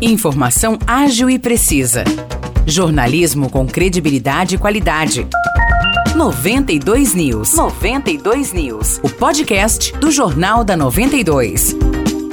Informação ágil e precisa. Jornalismo com credibilidade e qualidade. 92 News. 92 News. O podcast do Jornal da 92.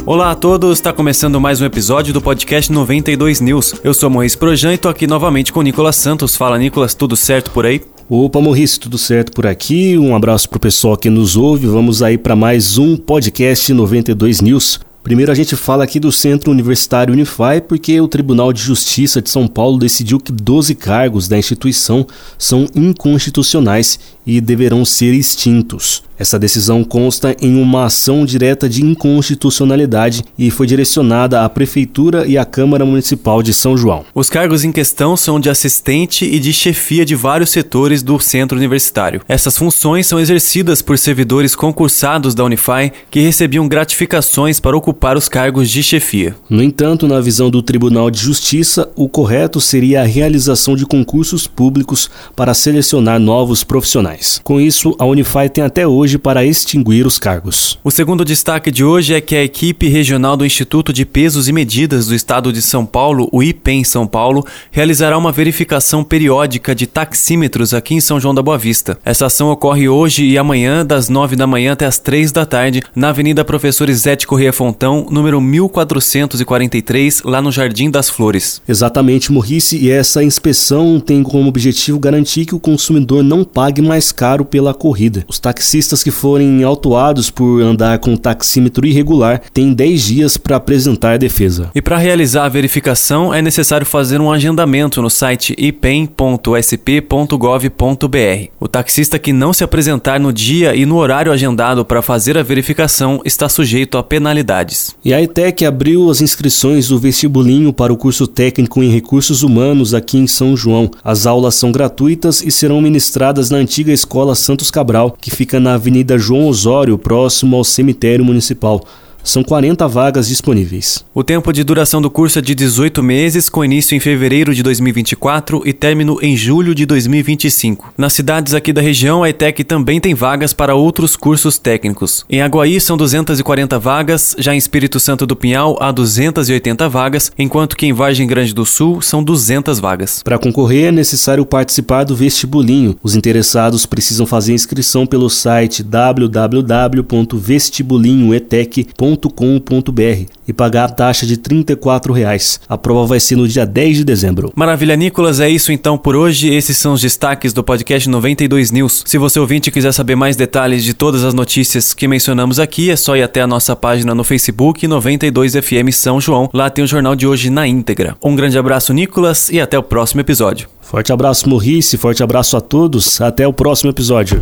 Olá a todos, está começando mais um episódio do podcast 92 News. Eu sou Moisés Projan e tô aqui novamente com o Nicolas Santos. Fala, Nicolas, tudo certo por aí? Opa, Morrice, tudo certo por aqui? Um abraço pro pessoal que nos ouve. Vamos aí para mais um podcast 92 News. Primeiro a gente fala aqui do Centro Universitário Unify porque o Tribunal de Justiça de São Paulo decidiu que 12 cargos da instituição são inconstitucionais e deverão ser extintos. Essa decisão consta em uma ação direta de inconstitucionalidade e foi direcionada à Prefeitura e à Câmara Municipal de São João. Os cargos em questão são de assistente e de chefia de vários setores do centro universitário. Essas funções são exercidas por servidores concursados da Unify que recebiam gratificações para ocupar os cargos de chefia. No entanto, na visão do Tribunal de Justiça, o correto seria a realização de concursos públicos para selecionar novos profissionais. Com isso, a Unify tem até hoje para extinguir os cargos. O segundo destaque de hoje é que a equipe regional do Instituto de Pesos e Medidas do Estado de São Paulo, o IPEM São Paulo, realizará uma verificação periódica de taxímetros aqui em São João da Boa Vista. Essa ação ocorre hoje e amanhã, das 9 da manhã até as 3 da tarde, na Avenida Professor Isete Correia Fontão, número 1443, lá no Jardim das Flores. Exatamente, Morrice, e essa inspeção tem como objetivo garantir que o consumidor não pague mais caro pela corrida. Os taxistas que forem autuados por andar com taxímetro irregular têm 10 dias para apresentar a defesa. E para realizar a verificação é necessário fazer um agendamento no site ipem.sp.gov.br. O taxista que não se apresentar no dia e no horário agendado para fazer a verificação está sujeito a penalidades. E a ETEC abriu as inscrições do vestibulinho para o curso técnico em recursos humanos aqui em São João. As aulas são gratuitas e serão ministradas na antiga Escola Santos Cabral, que fica na Avenida Avenida João Osório, próximo ao cemitério municipal. São 40 vagas disponíveis. O tempo de duração do curso é de 18 meses, com início em fevereiro de 2024 e término em julho de 2025. Nas cidades aqui da região, a ETEC também tem vagas para outros cursos técnicos. Em Aguaí são 240 vagas, já em Espírito Santo do Pinhal há 280 vagas, enquanto que em Vargem Grande do Sul são 200 vagas. Para concorrer é necessário participar do vestibulinho. Os interessados precisam fazer inscrição pelo site www.vestibulinhoetec.com com.br e pagar a taxa de 34 reais. A prova vai ser no dia 10 de dezembro. Maravilha, Nicolas. É isso então por hoje. Esses são os destaques do podcast 92 News. Se você ouvinte quiser saber mais detalhes de todas as notícias que mencionamos aqui, é só ir até a nossa página no Facebook 92FM São João. Lá tem o jornal de hoje na íntegra. Um grande abraço, Nicolas, e até o próximo episódio. Forte abraço, Morrice. Forte abraço a todos. Até o próximo episódio.